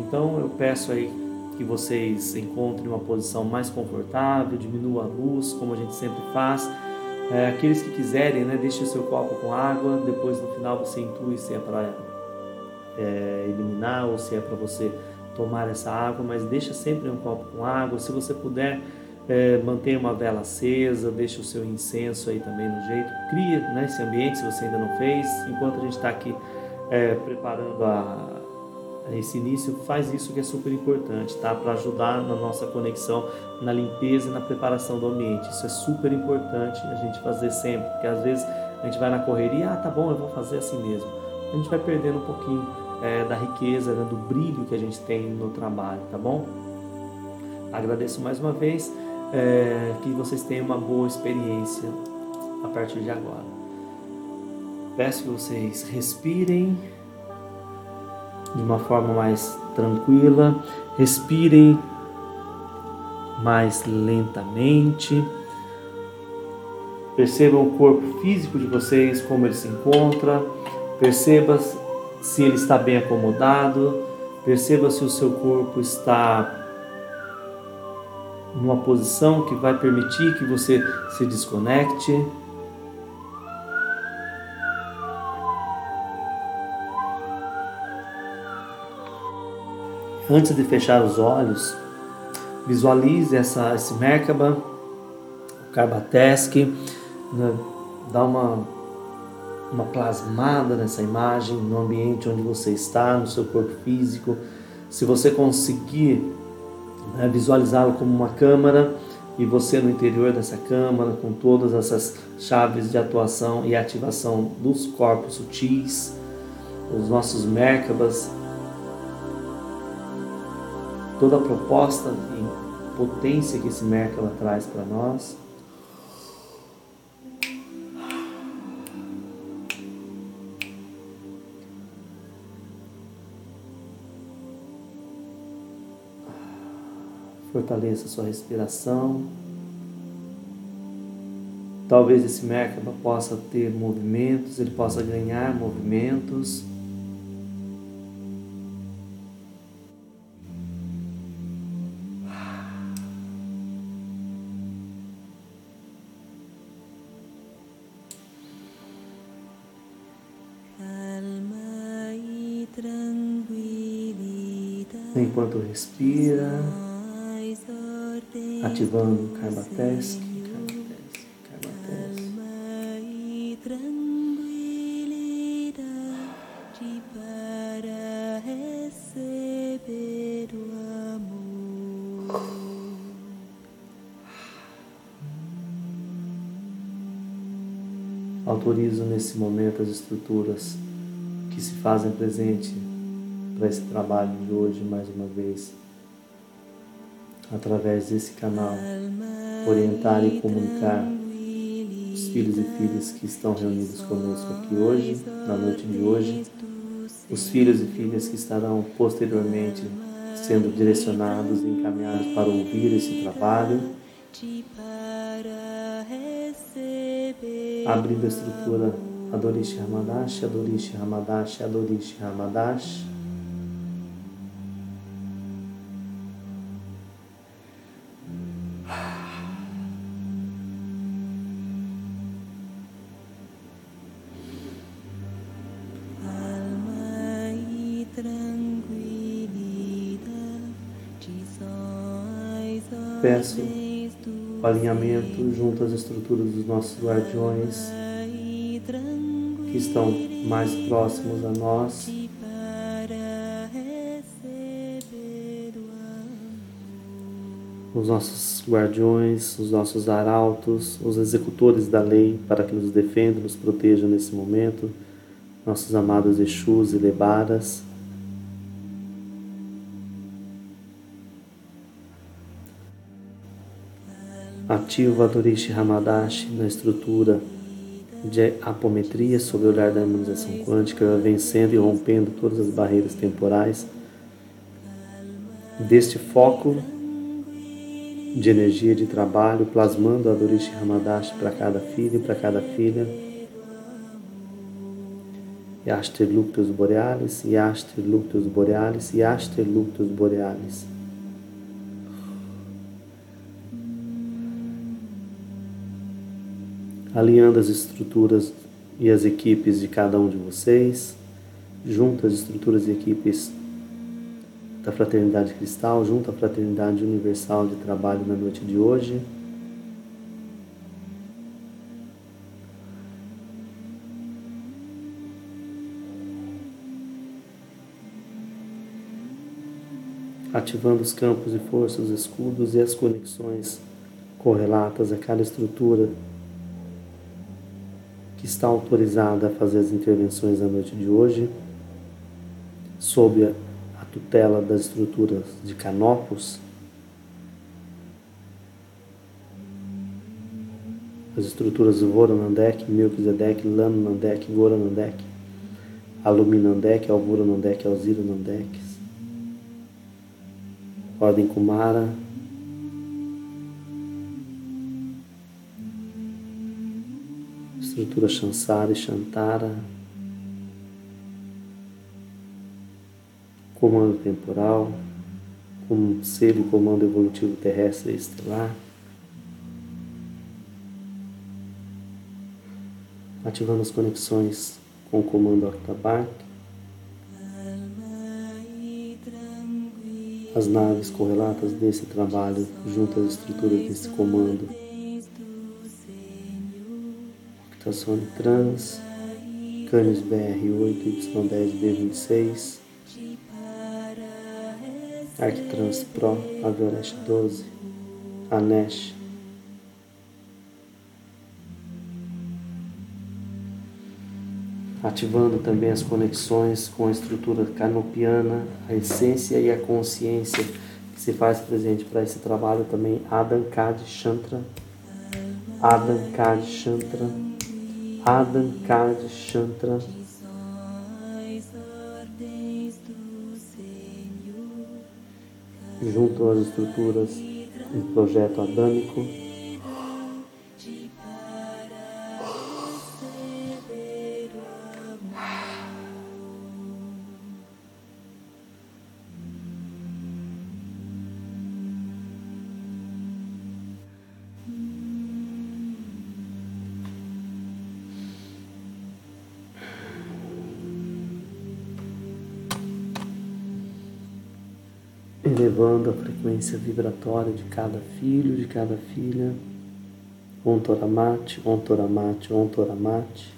Então eu peço aí que vocês encontrem uma posição mais confortável, diminua a luz, como a gente sempre faz. É, aqueles que quiserem, né, deixe o seu copo com água, depois no final você intui se é para é, eliminar ou se é para você tomar essa água, mas deixa sempre um copo com água. Se você puder, é, mantenha uma vela acesa, deixa o seu incenso aí também no jeito. Cria né, esse ambiente se você ainda não fez. Enquanto a gente está aqui é, preparando a, esse início, faz isso que é super importante, tá? Para ajudar na nossa conexão, na limpeza e na preparação do ambiente. Isso é super importante a gente fazer sempre, porque às vezes a gente vai na correria, ah, tá bom, eu vou fazer assim mesmo. A gente vai perdendo um pouquinho é, da riqueza, né, do brilho que a gente tem no trabalho, tá bom? Agradeço mais uma vez, é, que vocês tenham uma boa experiência a partir de agora. Peço que vocês respirem de uma forma mais tranquila, respirem mais lentamente. Percebam o corpo físico de vocês, como ele se encontra. Perceba se ele está bem acomodado. Perceba se o seu corpo está numa posição que vai permitir que você se desconecte. Antes de fechar os olhos, visualize essa, esse Merkaba, o Karbatesk, né? dá uma, uma plasmada nessa imagem, no ambiente onde você está, no seu corpo físico. Se você conseguir né, visualizá-lo como uma câmara e você no interior dessa câmara, com todas essas chaves de atuação e ativação dos corpos sutis, os nossos Merkabas, toda a proposta e potência que esse Merkaba traz para nós. Fortaleça sua respiração. Talvez esse Merkaba possa ter movimentos, ele possa ganhar movimentos. Enquanto respira, ativando o Karmatesc, Autorizo nesse momento as estruturas que se fazem presente para esse trabalho de hoje mais uma vez, através desse canal, orientar e comunicar os filhos e filhas que estão reunidos conosco aqui hoje, na noite de hoje, os filhos e filhas que estarão posteriormente sendo direcionados e encaminhados para ouvir esse trabalho, abrindo a estrutura Adorish Ramadash, Adorish Ramadash, Adorish Ramadash. Alinhamento junto às estruturas dos nossos guardiões que estão mais próximos a nós. Os nossos guardiões, os nossos arautos, os executores da lei para que nos defendam, nos protejam nesse momento, nossos amados Exus e Lebaras. Ativa Dorishi Hamadashi na estrutura de apometria sobre o olhar da harmonização quântica, vencendo e rompendo todas as barreiras temporais deste foco de energia de trabalho, plasmando a Dorishi Hamadashi para cada filho e para cada filha. Yaster luctus borealis, Yaster luctus borealis, borealis. Alinhando as estruturas e as equipes de cada um de vocês, junto às estruturas e equipes da Fraternidade Cristal, junto à Fraternidade Universal de Trabalho na noite de hoje. ativando os campos de força, os escudos e as conexões correlatas a cada estrutura que está autorizada a fazer as intervenções na noite de hoje, sob a, tutela das estruturas de Canopus, as estruturas Voronandek, Melchizedek, Lanandek, Goranandek, Aluminandek, Alvuranandek, Alziranandek, Ordem Kumara. Estrutura Shansara e Shantara. Comando temporal. Conselho e Comando Evolutivo Terrestre e Estelar. Ativando as conexões com o comando Octabark. as naves correlatas desse trabalho junto às estruturas desse comando. Octasone Trans, Canis BR8, Y10B26, Arctrans Pro, Aviorest 12, Anesh ativando também as conexões com a estrutura canopiana, a essência e a consciência que se faz presente para esse trabalho também Adam Kad Shantra, Adam Kad Shantra. Junto às estruturas do projeto adâmico, elevando a frequência vibratória de cada filho, de cada filha. Ontoramate, ontoramate, ontoramate.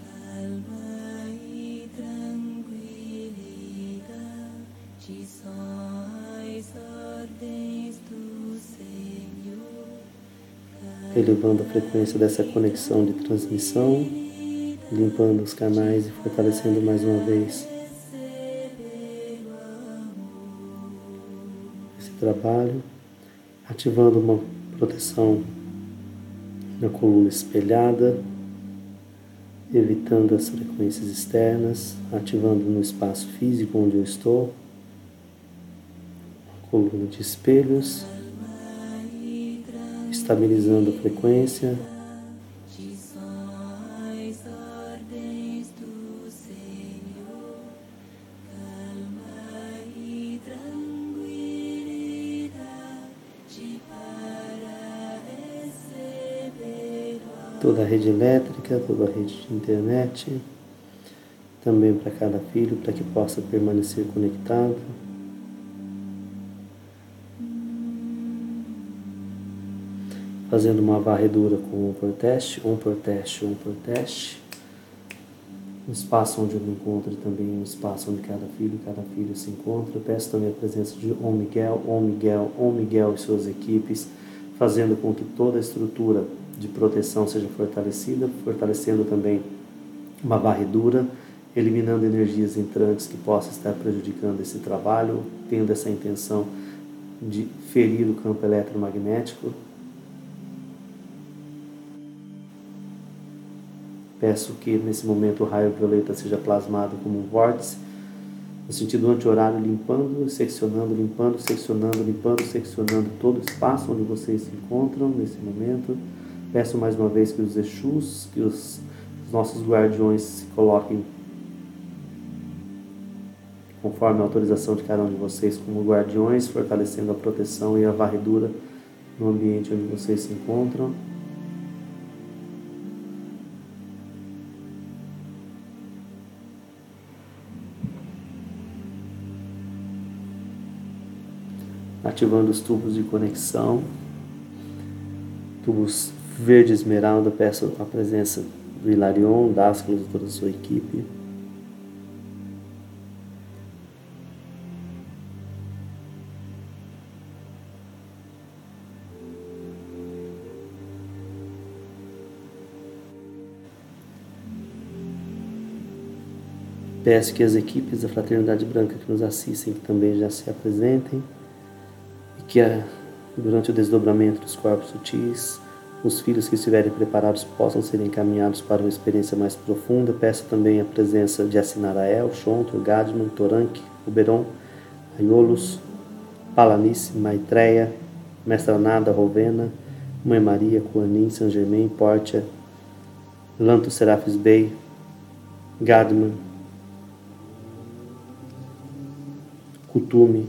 Elevando a frequência dessa conexão de transmissão, limpando os canais e fortalecendo mais uma vez trabalho, ativando uma proteção na coluna espelhada, evitando as frequências externas, ativando no espaço físico onde eu estou, coluna de espelhos, estabilizando a frequência, toda a rede elétrica, toda a rede de internet, também para cada filho, para que possa permanecer conectado. Fazendo uma varredura com um por teste, um por teste, um por teste. Um espaço onde eu me encontro também um espaço onde cada filho cada filho se encontra. Eu peço também a presença de Om Miguel, Om Miguel, Om Miguel e suas equipes, fazendo com que toda a estrutura de proteção seja fortalecida, fortalecendo também uma varredura, eliminando energias entrantes que possam estar prejudicando esse trabalho, tendo essa intenção de ferir o campo eletromagnético. Peço que nesse momento o raio violeta seja plasmado como um vórtice, no sentido anti-horário, limpando, seccionando, limpando, seccionando, limpando, seccionando todo o espaço onde vocês se encontram nesse momento Peço mais uma vez que os Exus, que os, os nossos guardiões se coloquem conforme a autorização de cada um de vocês como guardiões, fortalecendo a proteção e a varredura no ambiente onde vocês se encontram. Ativando os tubos de conexão, tubos verde esmeralda, peço a presença do Hilarion, Dásculo e toda a sua equipe. Peço que as equipes da Fraternidade Branca que nos assistem que também já se apresentem e que durante o desdobramento dos corpos sutis, os filhos que estiverem preparados possam ser encaminhados para uma experiência mais profunda. Peço também a presença de Assinarael, Shonto, Gadman, Torank, Uberon, Aiolos, Palanice, Maitreya, Mestra Nada, Rovena, Mãe Maria, Kuanin, San Germain, Portia, Lanto Serafis Bey, Gadman, Kutumi,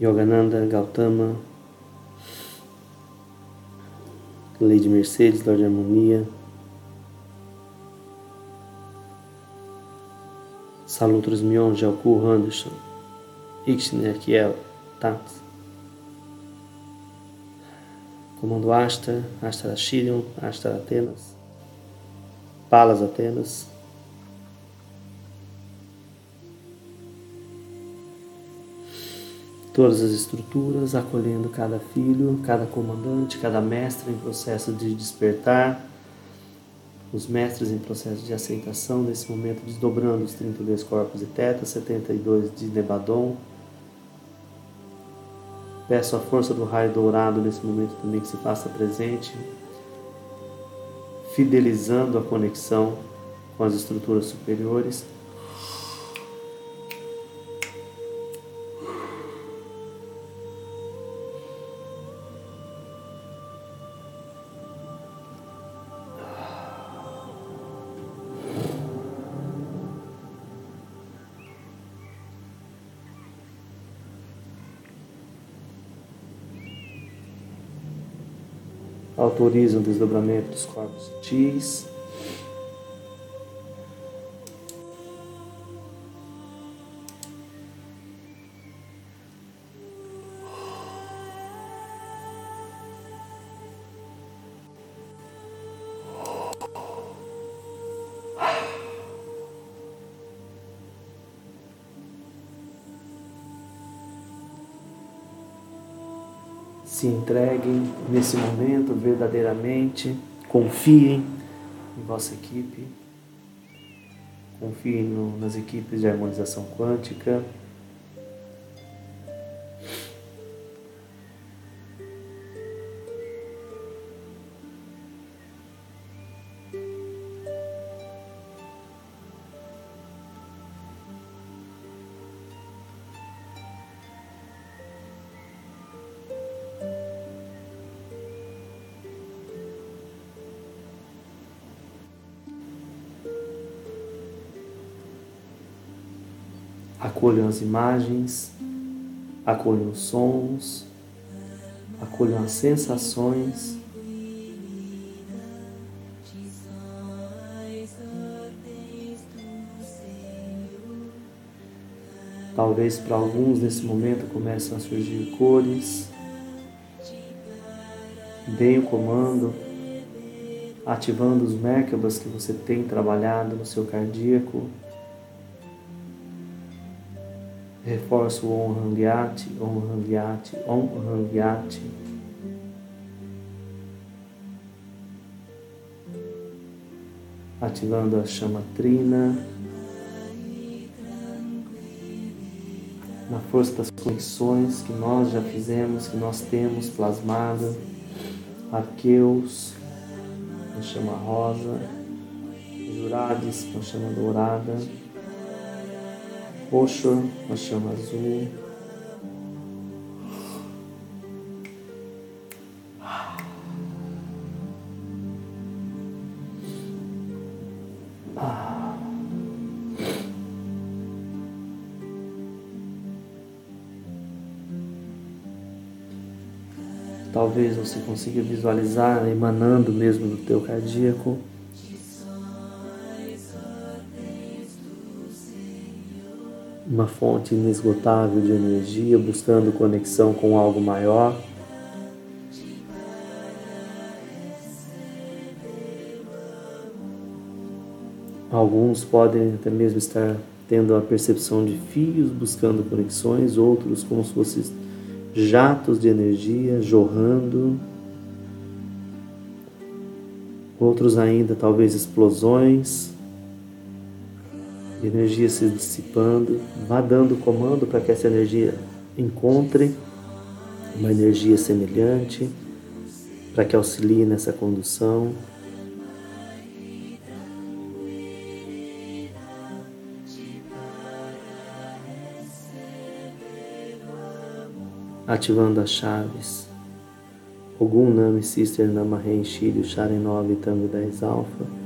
Yogananda, Gautama, Lady Mercedes, Lorde Harmonia, Salutros Mion, Jalku, Anderson, Ixner, Kiel, Tats. Comando Astra, Astra Shirion, Astra Atenas, Palas Atenas, todas as estruturas, acolhendo cada filho, cada comandante, cada mestre em processo de despertar, os mestres em processo de aceitação, nesse momento desdobrando os 32 corpos de Teta, 72 de Nebadon. Peço a força do raio dourado nesse momento também que se faça presente, fidelizando a conexão com as estruturas superiores. Autorizam o desdobramento dos corpos sutis. Entreguem nesse momento verdadeiramente, confiem em vossa equipe, confiem no, nas equipes de harmonização quântica. Acolham as imagens, acolham os sons, acolham as sensações. Talvez para alguns nesse momento comecem a surgir cores. Deem o comando, ativando os Merkabas que você tem trabalhado no seu cardíaco. Reforço o Om Hangyati, Om Hangyati, Om Hangyati. Ativando a chama trina. Na força das conexões que nós já fizemos, que nós temos plasmada. Arqueus, com chama rosa. Jurades, com chama dourada roxo, uma chama azul. Talvez você consiga visualizar emanando mesmo do teu cardíaco. Uma fonte inesgotável de energia, buscando conexão com algo maior. Alguns podem até mesmo estar tendo a percepção de fios buscando conexões, outros como se fossem jatos de energia jorrando, outros ainda talvez explosões, energia se dissipando. Vá dando comando para que essa energia encontre uma energia semelhante, para que auxilie nessa condução. ativando as chaves. Ogum Nami Sister Namahen Shiryu Sharen 9 Tango 10 Alpha.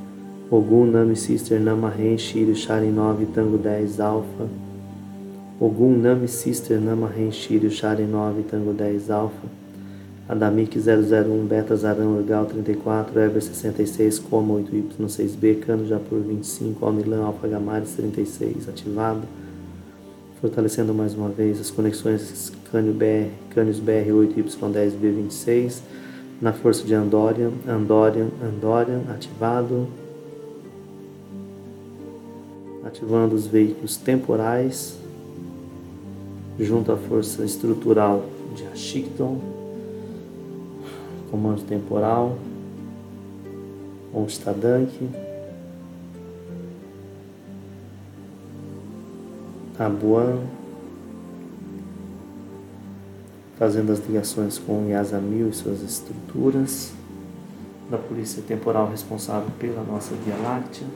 Ogum Nami Sister Namahen Shiryu Sharen 9 Tango 10 Alpha. Ogum Nami Sister Namahen Shiryu Sharen 9 Tango 10 Alpha. Adamik 001 Beta Zarão Legal 34 Ever 66 Coma 8Y6B Cano Japur 25 Almilan Alfa Gamares 36 ativado fortalecendo mais uma vez as conexões Cânio BR, Cânios BR8Y10B26, na força de Andorian, Andorian, Andorian, ativado, ativando os veículos temporais, junto à força estrutural de Ashikton, comando temporal, Onstadank, Abuan, fazendo as ligações com Yasamil e suas estruturas, da polícia temporal responsável pela nossa Via Láctea.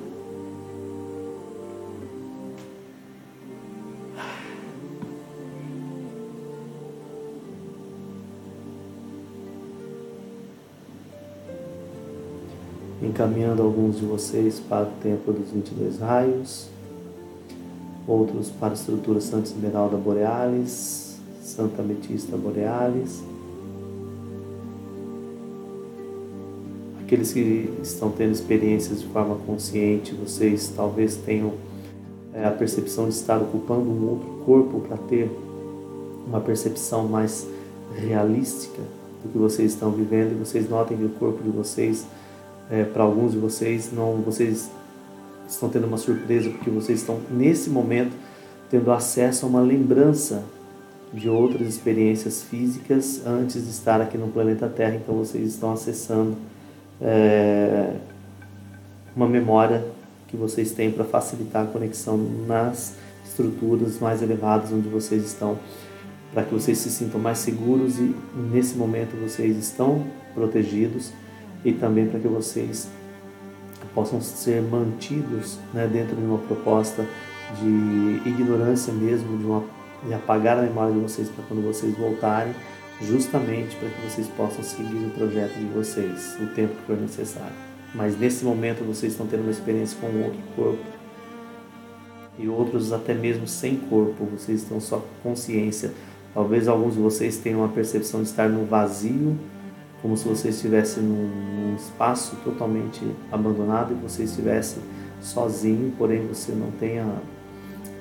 Encaminhando alguns de vocês para o templo dos 22 raios outros para a estrutura Santa Esmeralda Borealis, Santa Ametista Borealis. Aqueles que estão tendo experiências de forma consciente, vocês talvez tenham é, a percepção de estar ocupando um outro corpo para ter uma percepção mais realística do que vocês estão vivendo e vocês notem que o corpo de vocês, é, para alguns de vocês, não, vocês estão tendo uma surpresa porque vocês estão nesse momento tendo acesso a uma lembrança de outras experiências físicas antes de estar aqui no planeta Terra. Então vocês estão acessando é, uma memória que vocês têm para facilitar a conexão nas estruturas mais elevadas onde vocês estão, para que vocês se sintam mais seguros e nesse momento vocês estão protegidos e também para que vocês possam ser mantidos né, dentro de uma proposta de ignorância mesmo, de, uma, de apagar a memória de vocês para quando vocês voltarem, justamente para que vocês possam seguir o projeto de vocês o tempo que for necessário. Mas nesse momento vocês estão tendo uma experiência com outro corpo e outros até mesmo sem corpo, vocês estão só com consciência. Talvez alguns de vocês tenham uma percepção de estar no vazio como se você estivesse num, num espaço totalmente abandonado e você estivesse sozinho, porém você não tenha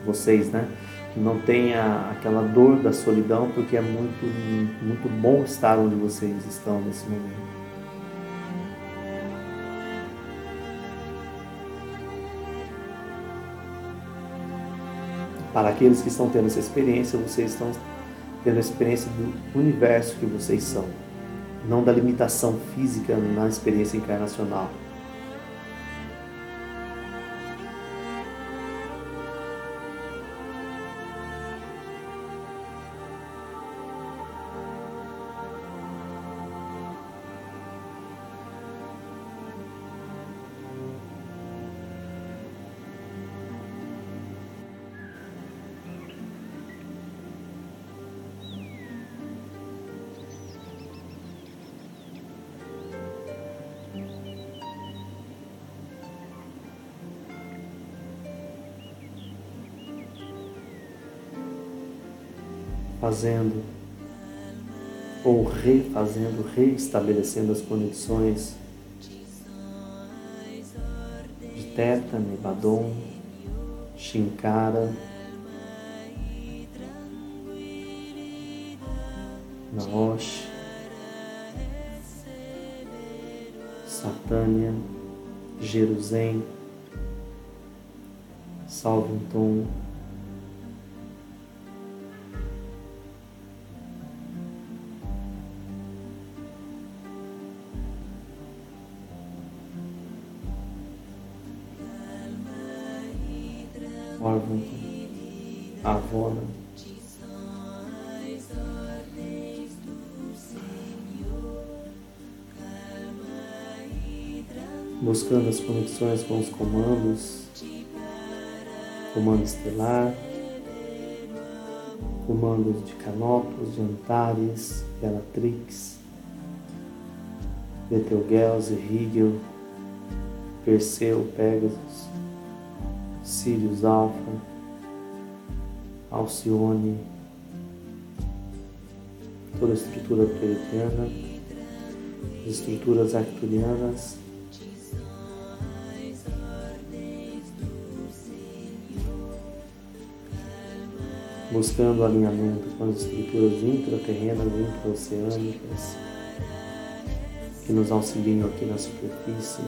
vocês, né? Não tenha aquela dor da solidão, porque é muito muito bom estar onde vocês estão nesse momento. Para aqueles que estão tendo essa experiência, vocês estão tendo a experiência do universo que vocês são não da limitação física na experiência encarnacional. Fazendo ou refazendo, reestabelecendo as conexões de Teta, Nebadon, Shinkara, Naosh, Satânia, Jerusalém, Salvington, buscando as conexões com os comandos, comando estelar, comandos de Canopus, de Antares, Bellatrix, Betelgeuse, Rigel, Perseu, Pegasus, Sirius Alpha, Alcione, toda a estrutura pleiadiana, estruturas arcturianas, buscando alinhamento com as estruturas intraterrenas, intraoceânicas, que nos auxiliam aqui na superfície.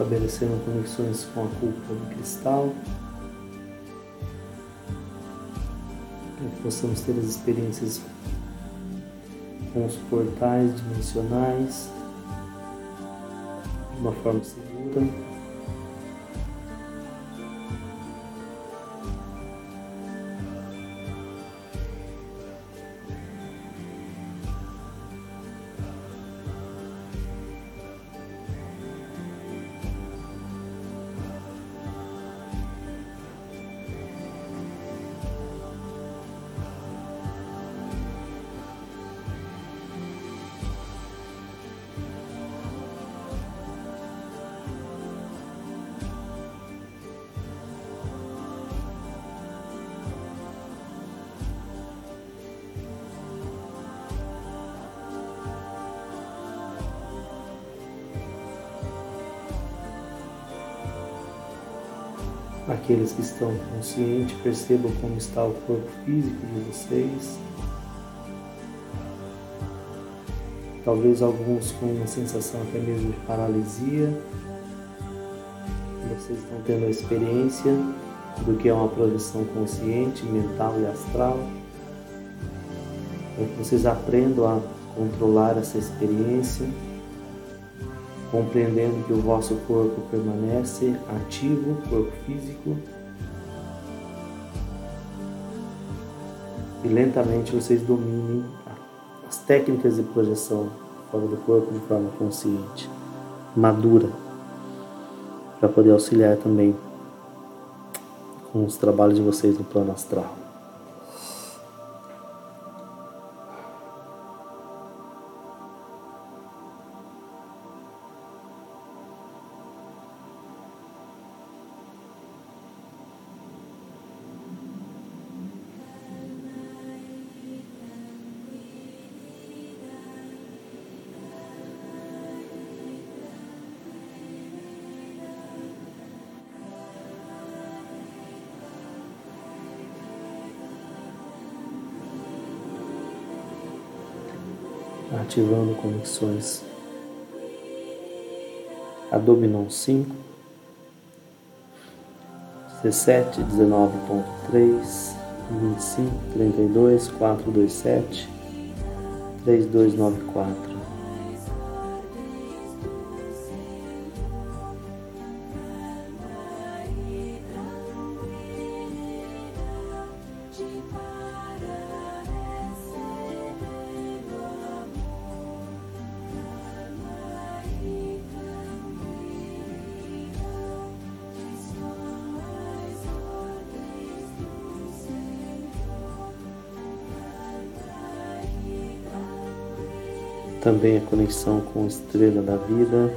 Estabelecendo conexões com a cúpula do cristal, para que possamos ter as experiências com os portais dimensionais de uma forma segura. Aqueles que estão conscientes percebam como está o corpo físico de vocês. Talvez alguns com uma sensação até mesmo de paralisia. Vocês estão tendo a experiência do que é uma projeção consciente, mental e astral. Para que vocês aprendam a controlar essa experiência compreendendo que o vosso corpo permanece ativo, corpo físico, e lentamente vocês dominem as técnicas de projeção fora do corpo de forma consciente, madura, para poder auxiliar também com os trabalhos de vocês no plano astral. Ativando conexões Adominon 5, 17, 19.3, 25, 32, 427, 3294. Também a conexão com a estrela da vida.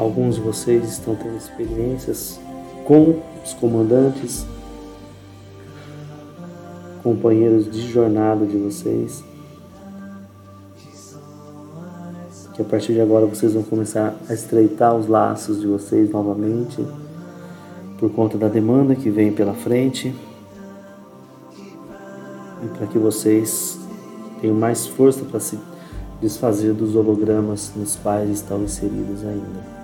Alguns de vocês estão tendo experiências com os comandantes, companheiros de jornada de vocês. Que a partir de agora vocês vão começar a estreitar os laços de vocês novamente, por conta da demanda que vem pela frente, e para que vocês tenham mais força para se desfazer dos hologramas nos quais estão inseridos ainda.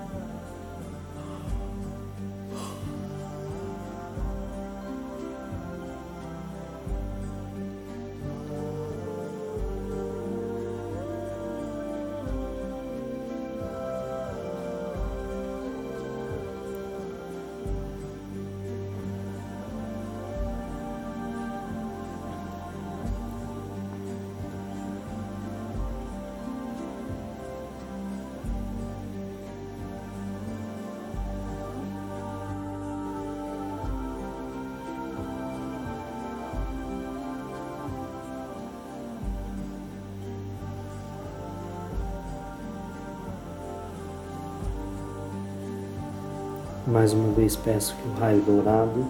Mais uma vez peço que o raio dourado,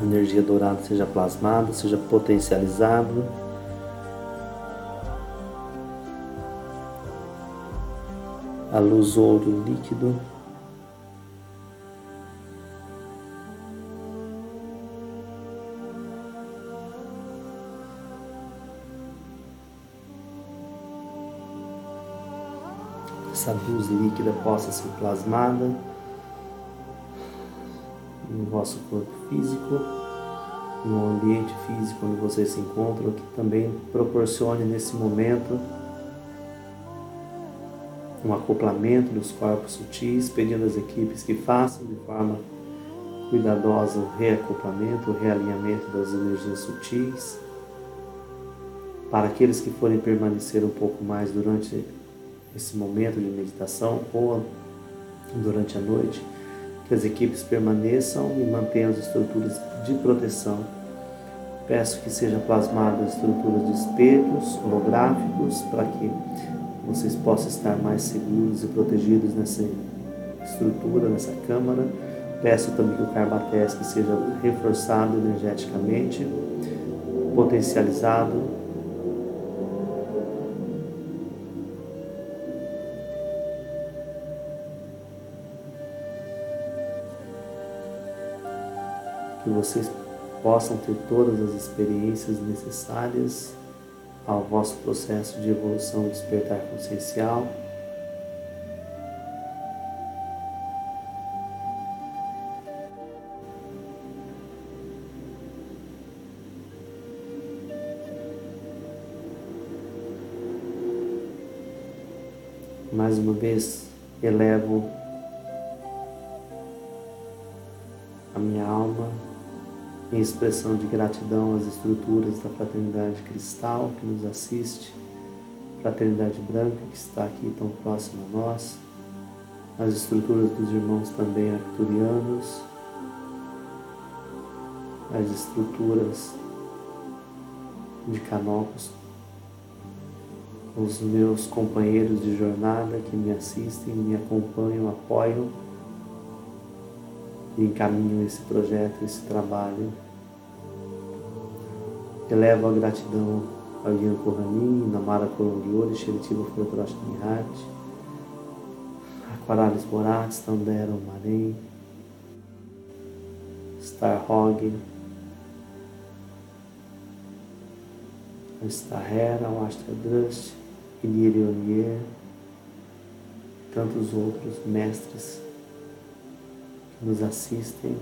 a energia dourada seja plasmada, seja potencializado. A luz ouro líquido essa luz líquida possa ser plasmada no vosso corpo físico, no ambiente físico onde vocês se encontram, que também proporcione nesse momento um acoplamento dos corpos sutis, pedindo às equipes que façam de forma cuidadosa o reacoplamento, o realinhamento das energias sutis. Para aqueles que forem permanecer um pouco mais durante esse momento de meditação ou durante a noite, que as equipes permaneçam e mantenham as estruturas de proteção. Peço que sejam plasmadas estruturas de espelhos holográficos para que vocês possam estar mais seguros e protegidos nessa estrutura, nessa câmara. Peço também que o Carbatesc seja reforçado energeticamente, potencializado que vocês possam ter todas as experiências necessárias ao vosso processo de evolução e despertar consciencial. Mais uma vez, elevo a minha alma em expressão de gratidão às estruturas da Fraternidade Cristal que nos assiste, Fraternidade Branca que está aqui tão próxima a nós, as estruturas dos irmãos também arcturianos, as estruturas de Canopus, os meus companheiros de jornada que me assistem, me acompanham, apoiam e esse projeto, esse trabalho. Elevo a gratidão ao Ian Kohanim, Namara Kolongiori, Sheritiba Furotrosh Nihat, Aquaralis Borat, Tandero Marém, Star Hog, Starhera, Astra Drust, Iliri Onier, tantos outros mestres nos assistem.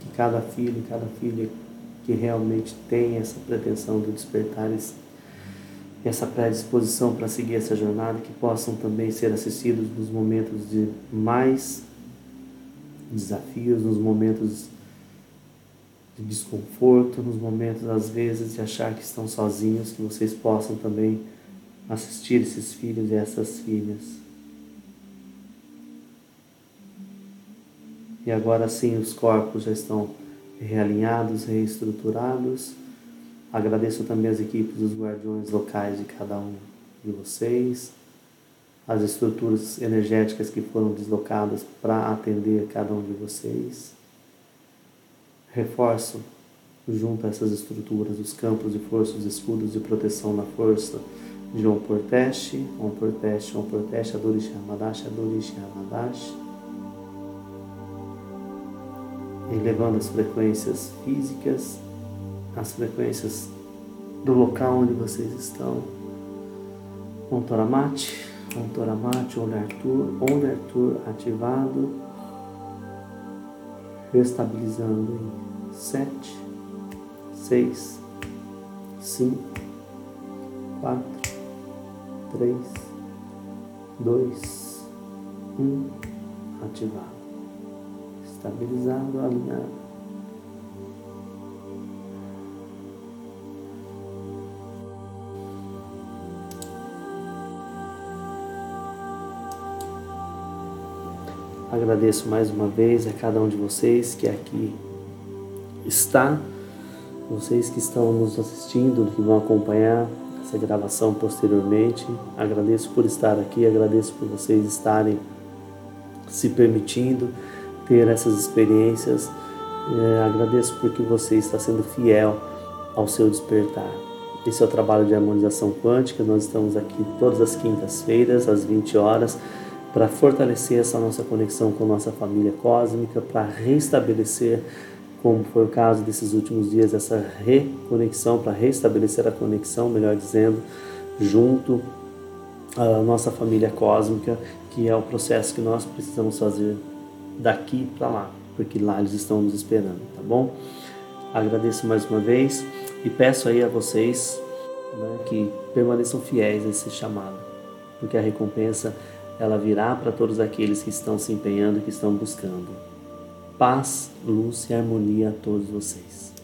Que cada filho, cada filha que realmente tem essa pretensão de despertar essa predisposição para seguir essa jornada, que possam também ser assistidos nos momentos de mais desafios, nos momentos de desconforto, nos momentos às vezes de achar que estão sozinhos, que vocês possam também assistir esses filhos e essas filhas. E agora sim os corpos já estão realinhados, reestruturados. Agradeço também as equipes dos guardiões locais de cada um de vocês, as estruturas energéticas que foram deslocadas para atender cada um de vocês reforço junto a essas estruturas os campos de força, os escudos de proteção na força de Om Porteste, Om Porteste, Om Porteste, Adorish Hamadash, Adorish Hamadash. Elevando as frequências físicas, as frequências do local onde vocês estão. Om Toramate, Om Toramate, Om Arthur, Om Arthur ativado, estabilizando sete, seis, cinco, quatro, três, dois, um, ativado, estabilizado, alinhado. Agradeço mais uma vez a cada um de vocês que aqui está, vocês que estão nos assistindo, que vão acompanhar essa gravação posteriormente. Agradeço por estar aqui, agradeço por vocês estarem se permitindo ter essas experiências. É, agradeço porque você está sendo fiel ao seu despertar. Esse é o trabalho de harmonização quântica. Nós estamos aqui todas as quintas-feiras, às 20 horas, para fortalecer essa nossa conexão com nossa família cósmica, para restabelecer como foi o caso desses últimos dias, essa reconexão, para restabelecer a conexão, melhor dizendo, junto à nossa família cósmica, que é o processo que nós precisamos fazer daqui para lá, porque lá eles estão nos esperando, tá bom? Agradeço mais uma vez e peço aí a vocês né, que permaneçam fiéis a esse chamado, porque a recompensa ela virá para todos aqueles que estão se empenhando, que estão buscando. Paz, luz e harmonia a todos vocês.